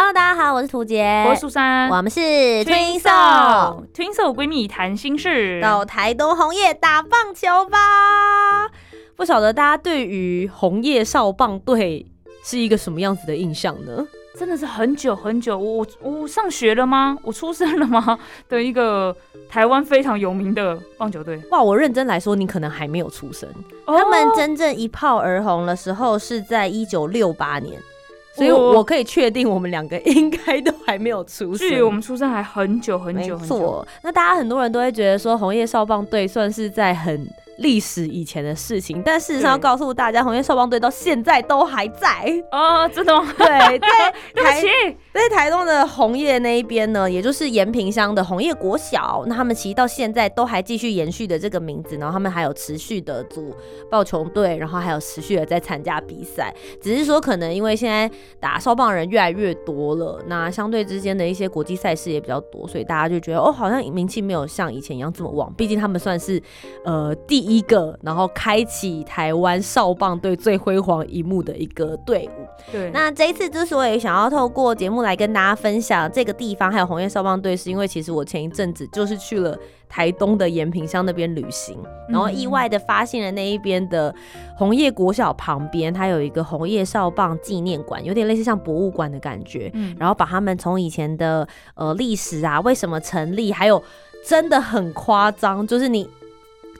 Hello，大家好，我是涂杰，我是苏珊，我们是 Twinso Twinso 闺蜜谈心事，到台东红叶打棒球吧。不晓得大家对于红叶少棒队是一个什么样子的印象呢？真的是很久很久，我我上学了吗？我出生了吗？的一个台湾非常有名的棒球队。哇，我认真来说，你可能还没有出生。他们真正一炮而红的时候是在一九六八年。所以我可以确定，我们两个应该都还没有出生，距我们出生还很久很久。很久，那大家很多人都会觉得说，红叶少棒队算是在很。历史以前的事情，但事实上要告诉大家，红叶少棒队到现在都还在哦，真的吗？对，在 台在台东的红叶那一边呢，也就是延平乡的红叶国小，那他们其实到现在都还继续延续的这个名字，然后他们还有持续的组棒球队，然后还有持续的在参加比赛，只是说可能因为现在打少棒人越来越多了，那相对之间的一些国际赛事也比较多，所以大家就觉得哦，好像名气没有像以前一样这么旺，毕竟他们算是呃第。一个，然后开启台湾少棒队最辉煌一幕的一个队伍。对，那这一次之所以想要透过节目来跟大家分享这个地方，还有红叶少棒队，是因为其实我前一阵子就是去了台东的延平乡那边旅行，然后意外的发现了那一边的红叶国小旁边，它有一个红叶少棒纪念馆，有点类似像博物馆的感觉。嗯，然后把他们从以前的呃历史啊，为什么成立，还有真的很夸张，就是你。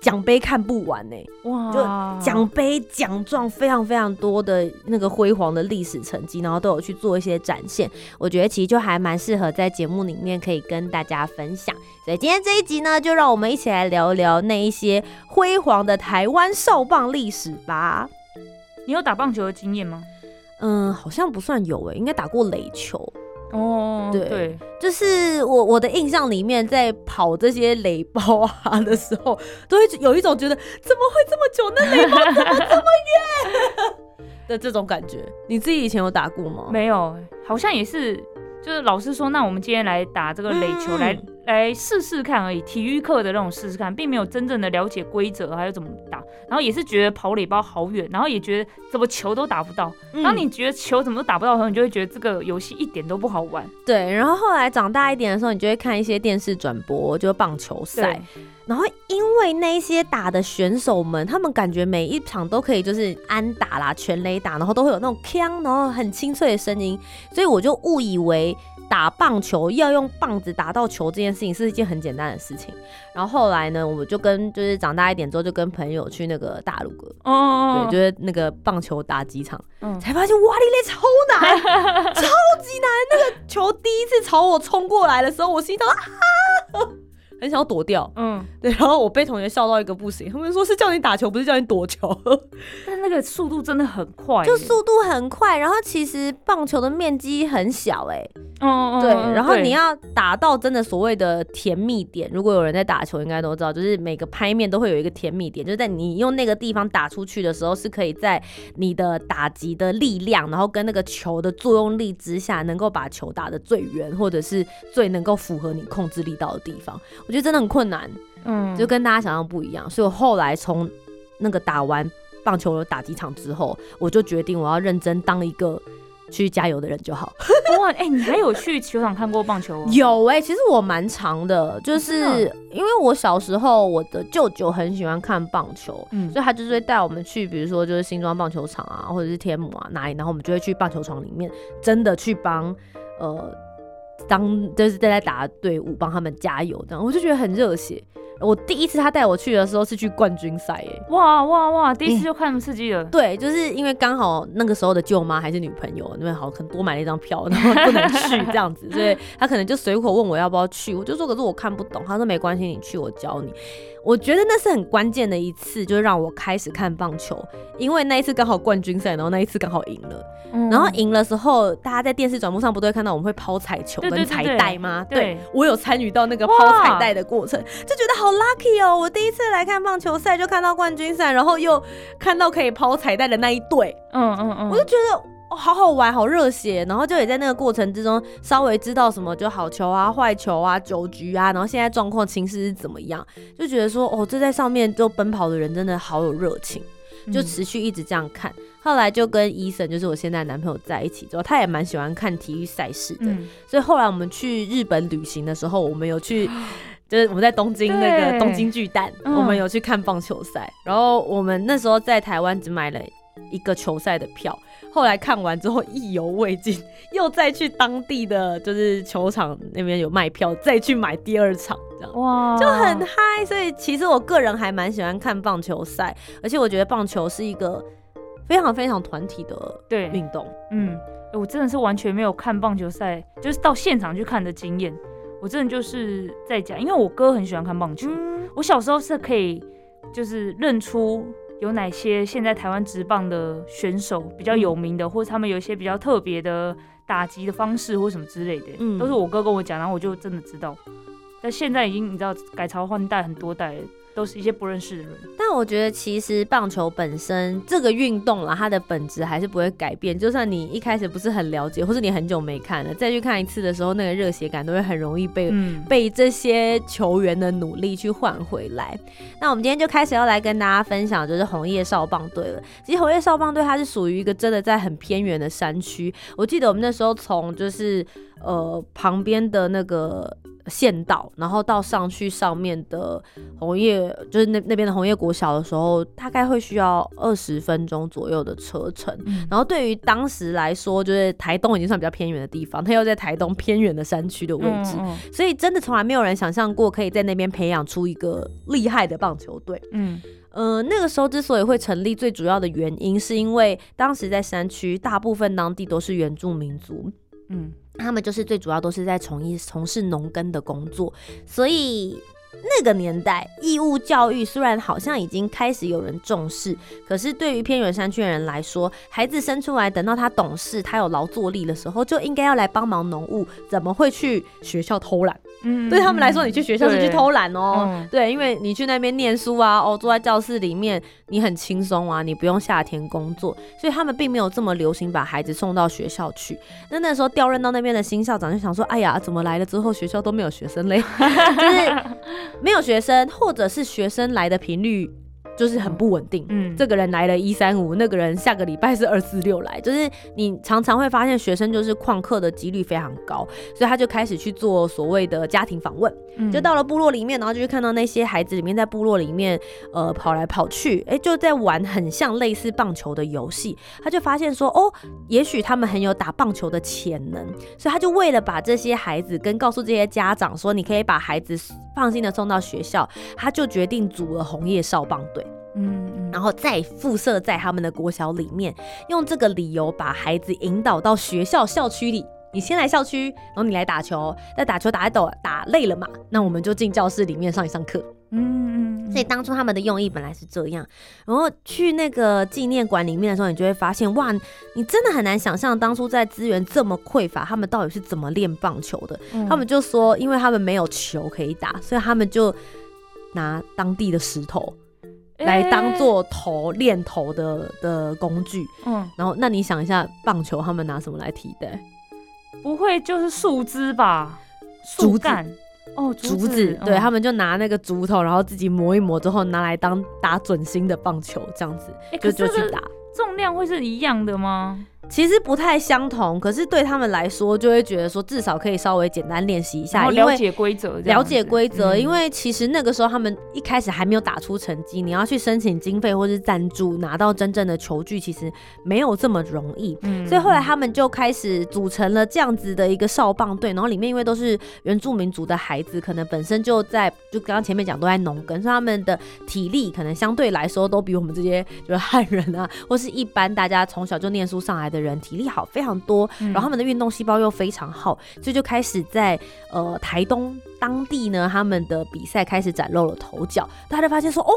奖杯看不完呢，哇！就奖杯奖状非常非常多的那个辉煌的历史成绩，然后都有去做一些展现。我觉得其实就还蛮适合在节目里面可以跟大家分享。所以今天这一集呢，就让我们一起来聊聊那一些辉煌的台湾少棒历史吧。你有打棒球的经验吗？嗯，好像不算有诶，应该打过垒球。哦，对，就是我我的印象里面，在跑这些垒包啊的时候，都会有一种觉得怎么会这么久，那垒包怎么这么远 的这种感觉。你自己以前有打过吗？没有，好像也是，就是老师说，那我们今天来打这个垒球来。来试试看而已，体育课的那种试试看，并没有真正的了解规则还有怎么打，然后也是觉得跑垒包好远，然后也觉得怎么球都打不到。当你觉得球怎么都打不到的时候，你就会觉得这个游戏一点都不好玩。对，然后后来长大一点的时候，你就会看一些电视转播，就棒球赛，然后因为那些打的选手们，他们感觉每一场都可以就是安打啦、全垒打，然后都会有那种锵，然后很清脆的声音，所以我就误以为。打棒球要用棒子打到球这件事情是一件很简单的事情。然后后来呢，我就跟就是长大一点之后，就跟朋友去那个大陆哥，哦，对，就是那个棒球打几场，才发现哇，你嘞超难，超级难。那个球第一次朝我冲过来的时候，我心想啊。很想要躲掉，嗯，对，然后我被同学笑到一个不行，他们说是叫你打球，不是叫你躲球。但那个速度真的很快，就速度很快，然后其实棒球的面积很小，哎，哦，对，然后你要打到真的所谓的甜蜜点，如果有人在打球，应该都知道，就是每个拍面都会有一个甜蜜点，就是在你用那个地方打出去的时候，是可以在你的打击的力量，然后跟那个球的作用力之下，能够把球打得最圆，或者是最能够符合你控制力道的地方。我觉得真的很困难，嗯，就跟大家想象不一样，所以我后来从那个打完棒球打几场之后，我就决定我要认真当一个去加油的人就好。哇，哎，你还有去球场看过棒球？有哎，其实我蛮长的，就是因为我小时候我的舅舅很喜欢看棒球，嗯，所以他就是会带我们去，比如说就是新庄棒球场啊，或者是天母啊哪里，然后我们就会去棒球场里面真的去帮呃。当就是正在打队伍帮他们加油，这样我就觉得很热血。我第一次他带我去的时候是去冠军赛，哎，哇哇哇！第一次就看那么刺激了。对，就是因为刚好那个时候的舅妈还是女朋友，那边好可能多买了一张票，然后不能去这样子，所以他可能就随口问我要不要去，我就说可是我看不懂，他说没关系，你去我教你。我觉得那是很关键的一次，就是让我开始看棒球，因为那一次刚好冠军赛，然后那一次刚好赢了，然后赢了时候，大家在电视转播上不都会看到我们会抛彩球跟彩带吗？对，我有参与到那个抛彩带的过程，就觉得好 lucky 哦！我第一次来看棒球赛就看到冠军赛，然后又看到可以抛彩带的那一队，嗯嗯嗯，我就觉得。哦，好好玩，好热血，然后就也在那个过程之中稍微知道什么就好球啊、坏球啊、酒局啊，然后现在状况、情势是怎么样，就觉得说哦，这在上面就奔跑的人真的好有热情，就持续一直这样看。后来就跟伊森，就是我现在男朋友在一起之后，他也蛮喜欢看体育赛事的，所以后来我们去日本旅行的时候，我们有去，就是我们在东京那个东京巨蛋，我们有去看棒球赛，然后我们那时候在台湾只买了一个球赛的票。后来看完之后意犹未尽，又再去当地的就是球场那边有卖票，再去买第二场，这样哇就很嗨。所以其实我个人还蛮喜欢看棒球赛，而且我觉得棒球是一个非常非常团体的对运动。嗯，我真的是完全没有看棒球赛，就是到现场去看的经验。我真的就是在家，因为我哥很喜欢看棒球，我小时候是可以就是认出。有哪些现在台湾职棒的选手比较有名的，或者他们有一些比较特别的打击的方式或什么之类的，嗯，都是我哥跟我讲，然后我就真的知道。但现在已经你知道改朝换代很多代。都是一些不认识的人，但我觉得其实棒球本身这个运动啦，它的本质还是不会改变。就算你一开始不是很了解，或是你很久没看了，再去看一次的时候，那个热血感都会很容易被被这些球员的努力去换回来。那我们今天就开始要来跟大家分享，就是红叶少棒队了。其实红叶少棒队它是属于一个真的在很偏远的山区。我记得我们那时候从就是呃旁边的那个。县道，然后到上去上面的红叶，就是那那边的红叶国小的时候，大概会需要二十分钟左右的车程。然后对于当时来说，就是台东已经算比较偏远的地方，它又在台东偏远的山区的位置，所以真的从来没有人想象过可以在那边培养出一个厉害的棒球队。嗯，呃，那个时候之所以会成立，最主要的原因是因为当时在山区，大部分当地都是原住民族。嗯。他们就是最主要都是在从一从事农耕的工作，所以那个年代义务教育虽然好像已经开始有人重视，可是对于偏远山区的人来说，孩子生出来等到他懂事，他有劳作力的时候，就应该要来帮忙农务，怎么会去学校偷懒？嗯，对他们来说，你去学校是去偷懒哦。对，因为你去那边念书啊，哦，坐在教室里面，你很轻松啊，你不用夏天工作，所以他们并没有这么流行把孩子送到学校去。那那时候调任到那边的新校长就想说，哎呀，怎么来了之后学校都没有学生嘞？就是没有学生，或者是学生来的频率。就是很不稳定，嗯，这个人来了一三五，那个人下个礼拜是二四六来，就是你常常会发现学生就是旷课的几率非常高，所以他就开始去做所谓的家庭访问，就到了部落里面，然后就去看到那些孩子里面在部落里面呃跑来跑去，哎，就在玩很像类似棒球的游戏，他就发现说哦，也许他们很有打棒球的潜能，所以他就为了把这些孩子跟告诉这些家长说你可以把孩子放心的送到学校，他就决定组了红叶少棒队。嗯，然后再附设在他们的国小里面，用这个理由把孩子引导到学校校区里。你先来校区，然后你来打球。那打球打一抖打累了嘛？那我们就进教室里面上一上课。嗯嗯。所以当初他们的用意本来是这样。然后去那个纪念馆里面的时候，你就会发现，哇，你真的很难想象当初在资源这么匮乏，他们到底是怎么练棒球的。他们就说，因为他们没有球可以打，所以他们就拿当地的石头。来当做投练投的的工具，嗯，然后那你想一下，棒球他们拿什么来替代？不会就是树枝吧？竹竿哦，竹子，对他们就拿那个竹头，然后自己磨一磨之后，拿来当打准心的棒球这样子，就就去打。重量会是一样的吗？其实不太相同，可是对他们来说，就会觉得说至少可以稍微简单练习一下，了解规则，了解规则。嗯因为其实那个时候他们一开始还没有打出成绩，你要去申请经费或是赞助，拿到真正的球具，其实没有这么容易。嗯所以后来他们就开始组成了这样子的一个少棒队，然后里面因为都是原住民族的孩子，可能本身就在就刚刚前面讲都在农耕，所以他们的体力可能相对来说都比我们这些就是汉人啊，或是一般大家从小就念书上来的人体力好非常多，嗯。然后他们的运动细胞又非常好，所以就开始在呃台东当地呢，他们的比赛开始崭露了头角，大家发现说哦。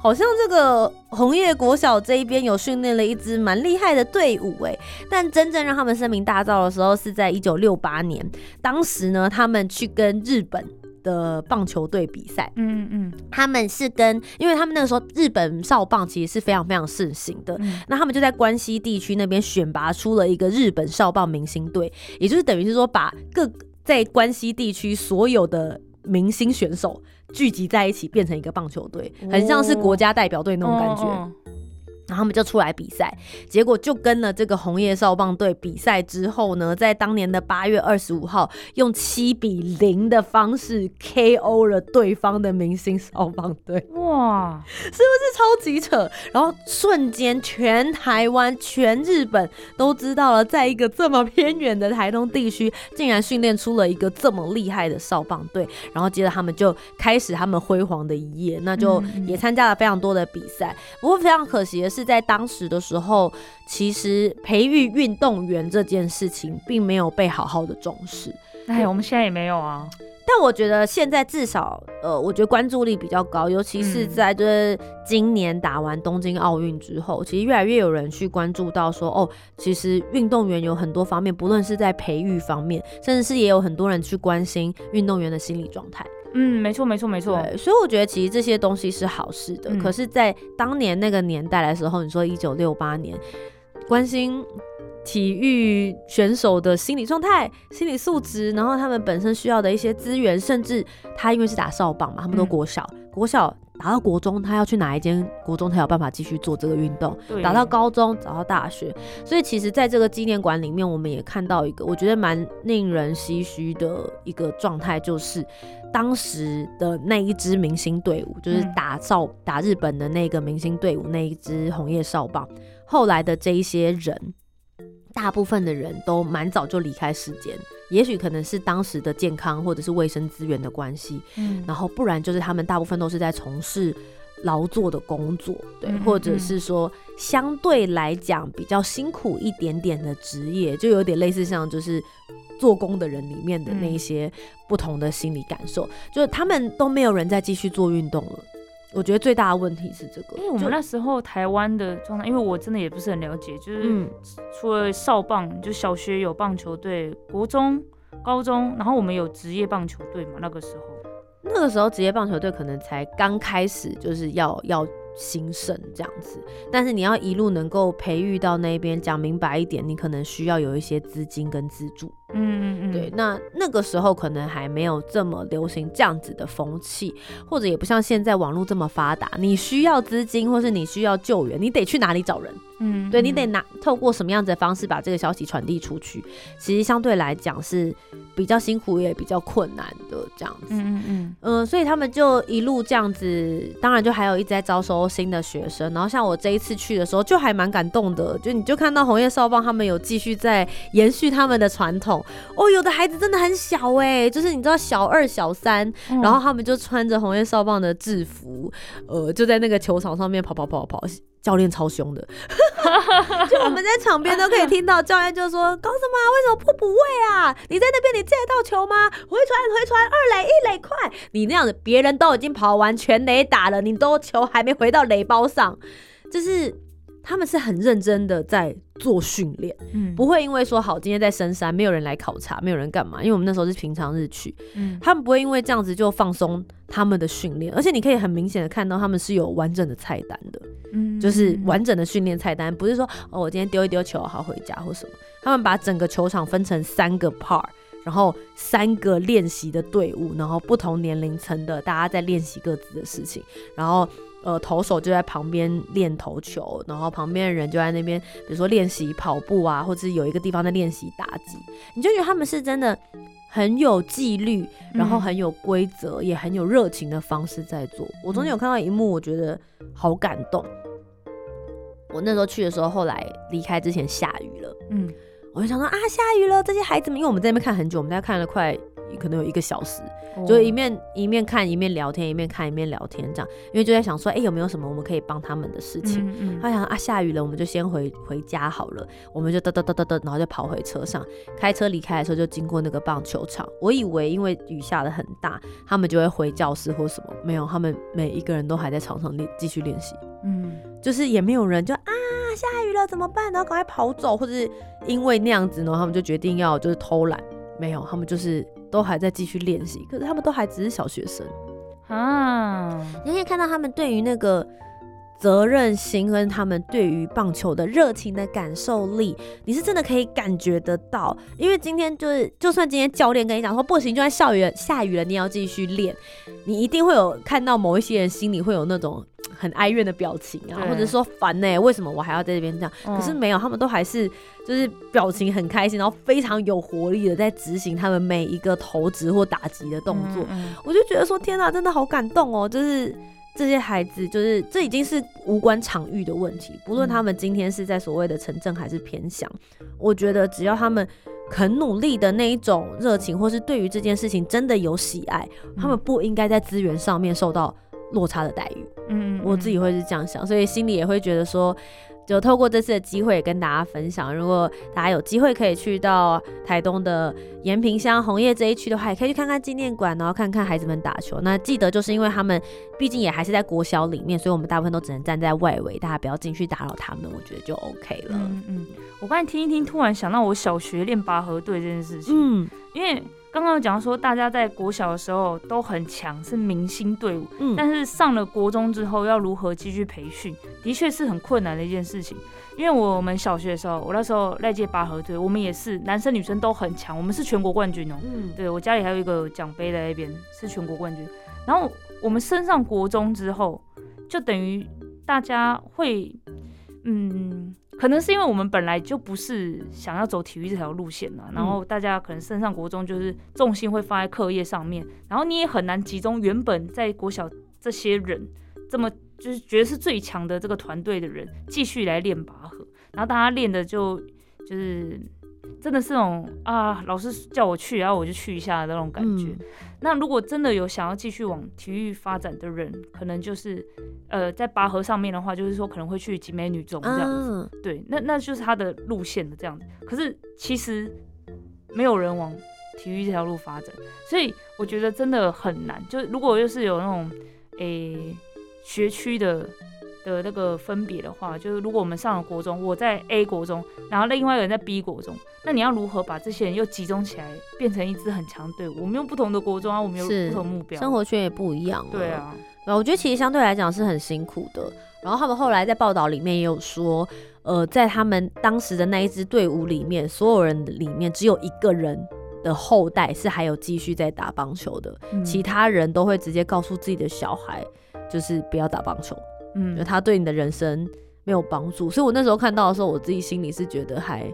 好像这个红叶国小这一边有训练了一支蛮厉害的队伍哎，但真正让他们声名大噪的时候是在一九六八年，当时呢，他们去跟日本的棒球队比赛，嗯嗯。他们是跟，因为他们那个时候日本少棒其实是非常非常盛行的，嗯。那他们就在关西地区那边选拔出了一个日本少棒明星队，也就是等于是说把各在关西地区所有的明星选手聚集在一起，变成一个棒球队，很像是国家代表队那种感觉。哦然后他们就出来比赛，结果就跟了这个红叶少棒队比赛之后呢，在当年的八月二十五号，用七比零的方式 KO 了对方的明星少棒队。哇，是不是，超级扯，然后瞬间全台湾、全日本都知道了，在一个这么偏远的台东地区，竟然训练出了一个这么厉害的少棒队。然后接着他们就开始他们辉煌的一页，那就也参加了非常多的比赛。不过非常可惜的是，在当时的时候，其实培育运动员这件事情并没有被好好的重视。哎，我们现在也没有啊，但我觉得现在至少，呃，我觉得关注力比较高，尤其是嗯在就是今年打完东京奥运之后，其实越来越有人去关注到说，哦，其实运动员有很多方面，不论是在培育方面，甚至是也有很多人去关心运动员的心理状态。嗯，没错没错没错，所以我觉得其实这些东西是好事的。嗯。可是，在当年那个年代的时候，你说一九六八年，关心体育选手的心理状态、心理素质，然后他们本身需要的一些资源，甚至他因为是打少棒嘛，他们都嗯。国小，国小打到国中，他要去哪一间国中才有办法继续做这个运动？打到高中，打到大学，所以其实在这个纪念馆里面，我们也看到一个我觉得蛮令人唏嘘的一个状态，就是当时的那一支明星队伍，就是嗯打造打日本的那个明星队伍，那一支红叶少棒，后来的这一些人。大部分的人都蛮早就离开世间，也许可能是当时的健康或者是卫生资源的关系，嗯然后不然就是他们大部分都是在从事劳作的工作，对，嗯嗯或者是说相对来讲比较辛苦一点点的职业，就有点类似像就是做工的人里面的那一些不同的心理感受，就是他们都没有人再继续做运动了。我觉得最大的问题是这个，因为我们就那时候台湾的状态，因为我真的也不是很了解，就是嗯除了少棒，就小学有棒球队，国中、高中，然后我们有职业棒球队嘛，那个时候。那个时候职业棒球队可能才刚开始，就是要要兴盛这样子。但是你要一路能够培育到那边，讲明白一点，你可能需要有一些资金跟资助。嗯嗯嗯，对，那那个时候可能还没有这么流行这样子的风气，或者也不像现在网络这么发达，你需要资金或是你需要救援，你得去哪里找人？嗯，对你得嗯拿透过什么样子的方式把这个消息传递出去，其实相对来讲是比较辛苦也比较困难的这样子。嗯嗯嗯嗯，所以他们就一路这样子，当然就还有一直在招收新的学生。然后像我这一次去的时候，就还蛮感动的，就你就看到红叶少棒他们有继续在延续他们的传统。哦，有的孩子真的很小哎、就是你知道小二、小三，嗯，然后他们就穿着红叶少棒的制服，呃，就在那个球场上面跑跑跑跑。教练超凶的，就我们在场边都可以听到教练就说：“搞什么啊？为什么不补位啊？你在那边你接得到球吗？回传回传，二垒一垒快！你那样子，别人都已经跑完全垒打了，你都球还没回到垒包上，就是他们是很认真的在做训练，嗯不会因为说好今天在深山没有人来考察，没有人干嘛，因为我们那时候是平常日去，嗯他们不会因为这样子就放松他们的训练，而且你可以很明显的看到他们是有完整的菜单的。嗯就是完整的训练菜单，不是说哦，我今天丢一丢球好回家或什么。他们把整个球场分成三个 part，然后三个练习的队伍，然后不同年龄层的大家在练习各自的事情，然后呃投手就在旁边练投球，然后旁边的人就在那边，比如说练习跑步啊，或者有一个地方在练习打击，你就觉得他们是真的很有纪律，然后很有规则，也很有热情的方式在做。我中间有看到一幕，我觉得好感动。我那时候去的时候，后来离开之前下雨了，嗯，我就想说啊，下雨了，这些孩子们，因为我们在那边看很久，我们在看了快可能有一个小时。就一面一面看一面聊天，一面看一面聊天这样，因为就在想说，哎，有没有什么我们可以帮他们的事情？他想啊，下雨了，我们就先回回家好了。我们就嘚嘚嘚嘚嘚，然后就跑回车上，开车离开的时候就经过那个棒球场。我以为因为雨下的很大，他们就会回教室或什么，没有，他们每一个人都还在场上练继续练习。嗯，就是也没有人就啊，下雨了怎么办？然后赶快跑走，或者是因为那样子呢，他们就决定要就是偷懒。没有，他们就是都还在继续练习，可是他们都还只是小学生啊。你可以看到他们对于那个责任心跟他们对于棒球的热情的感受力，你是真的可以感觉得到。因为今天就是，就算今天教练跟你讲说不行，就算下雨下雨了，你也要继续练，你一定会有看到某一些人心里会有那种。很哀怨的表情啊，或者说烦呢？为什么我还要在这边这样？可是没有，他们都还是就是表情很开心，然后非常有活力的在执行他们每一个投掷或打击的动作。我就觉得说，天哪，真的好感动哦！就是这些孩子，就是这已经是无关场域的问题，不论他们今天是在所谓的城镇还是偏乡，我觉得只要他们肯努力的那一种热情，或是对于这件事情真的有喜爱，他们不应该在资源上面受到。落差的待遇，嗯，我自己会是这样想，所以心里也会觉得说，就透过这次的机会跟大家分享，如果大家有机会可以去到台东的延平乡红叶这一区的话，也可以去看看纪念馆，然后看看孩子们打球。那记得就是因为他们毕竟也还是在国小里面，所以我们大部分都只能站在外围，大家不要进去打扰他们，我觉得就 OK 了。嗯嗯，我刚才听一听，突然想到我小学练拔河队这件事情，嗯，因为。刚刚讲说，大家在国小的时候都很强，是明星队伍。嗯，但是上了国中之后，要如何继续培训，的确是很困难的一件事情。因为我们小学的时候，我那时候那届拔河队，我们也是男生女生都很强，我们是全国冠军哦。嗯，对我家里还有一个奖杯在那边，是全国冠军。然后我们升上国中之后，就等于大家会，嗯。可能是因为我们本来就不是想要走体育这条路线嘛，然后大家可能升上国中就是重心会放在课业上面，然后你也很难集中原本在国小这些人这么就是觉得是最强的这个团队的人继续来练拔河，然后大家练的就就是。真的是那种啊，老师叫我去，然后我就去一下的那种感觉。那如果真的有想要继续往体育发展的人，可能就是呃，在拔河上面的话，就是说可能会去集美女中这样子。对，那那就是他的路线的这样子。可是其实没有人往体育这条路发展，所以我觉得真的很难。就如果又是有那种诶学区的。的那个分别的话，就是如果我们上了国中，我在 A 国中，然后另外一个人在 B 国中，那你要如何把这些人又集中起来，变成一支很强队伍？我们用不同的国中啊，我们有不同目标，生活圈也不一样。对啊，然后我觉得其实相对来讲是很辛苦的。然后他们后来在报道里面也有说，呃，在他们当时的那一支队伍里面，所有人里面只有一个人的后代是还有继续在打棒球的，其他人都会直接告诉自己的小孩，就是不要打棒球。嗯，他对你的人生没有帮助，所以我那时候看到的时候，我自己心里是觉得还。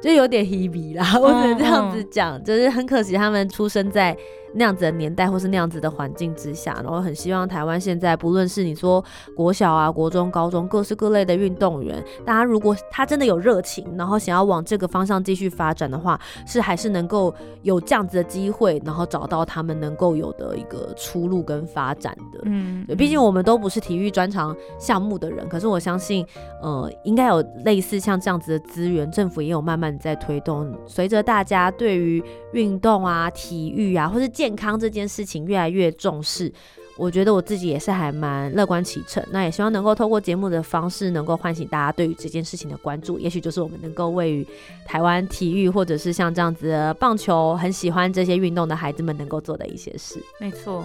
就有点 heavy 啦，我只能这样子讲，就是很可惜他们出生在那样子的年代或是那样子的环境之下，然后很希望台湾现在不论是你说国小啊、国中、高中各式各类的运动员，大家如果他真的有热情，然后想要往这个方向继续发展的话，是还是能够有这样子的机会，然后找到他们能够有的一个出路跟发展的。嗯，毕竟我们都不是体育专长项目的人，可是我相信，呃，应该有类似像这样子的资源，政府也有慢慢。在推动，随着大家对于运动啊、体育啊，或是健健康这件事情越来越重视，我觉得我自己也是还蛮乐观其成。那也希望能够透过节目的方式，能够唤醒大家对于这件事情的关注。也许就是我们能够为于台湾体育，或者是像这样子的棒球，很喜欢这些运动的孩子们能够做的一些事。没错。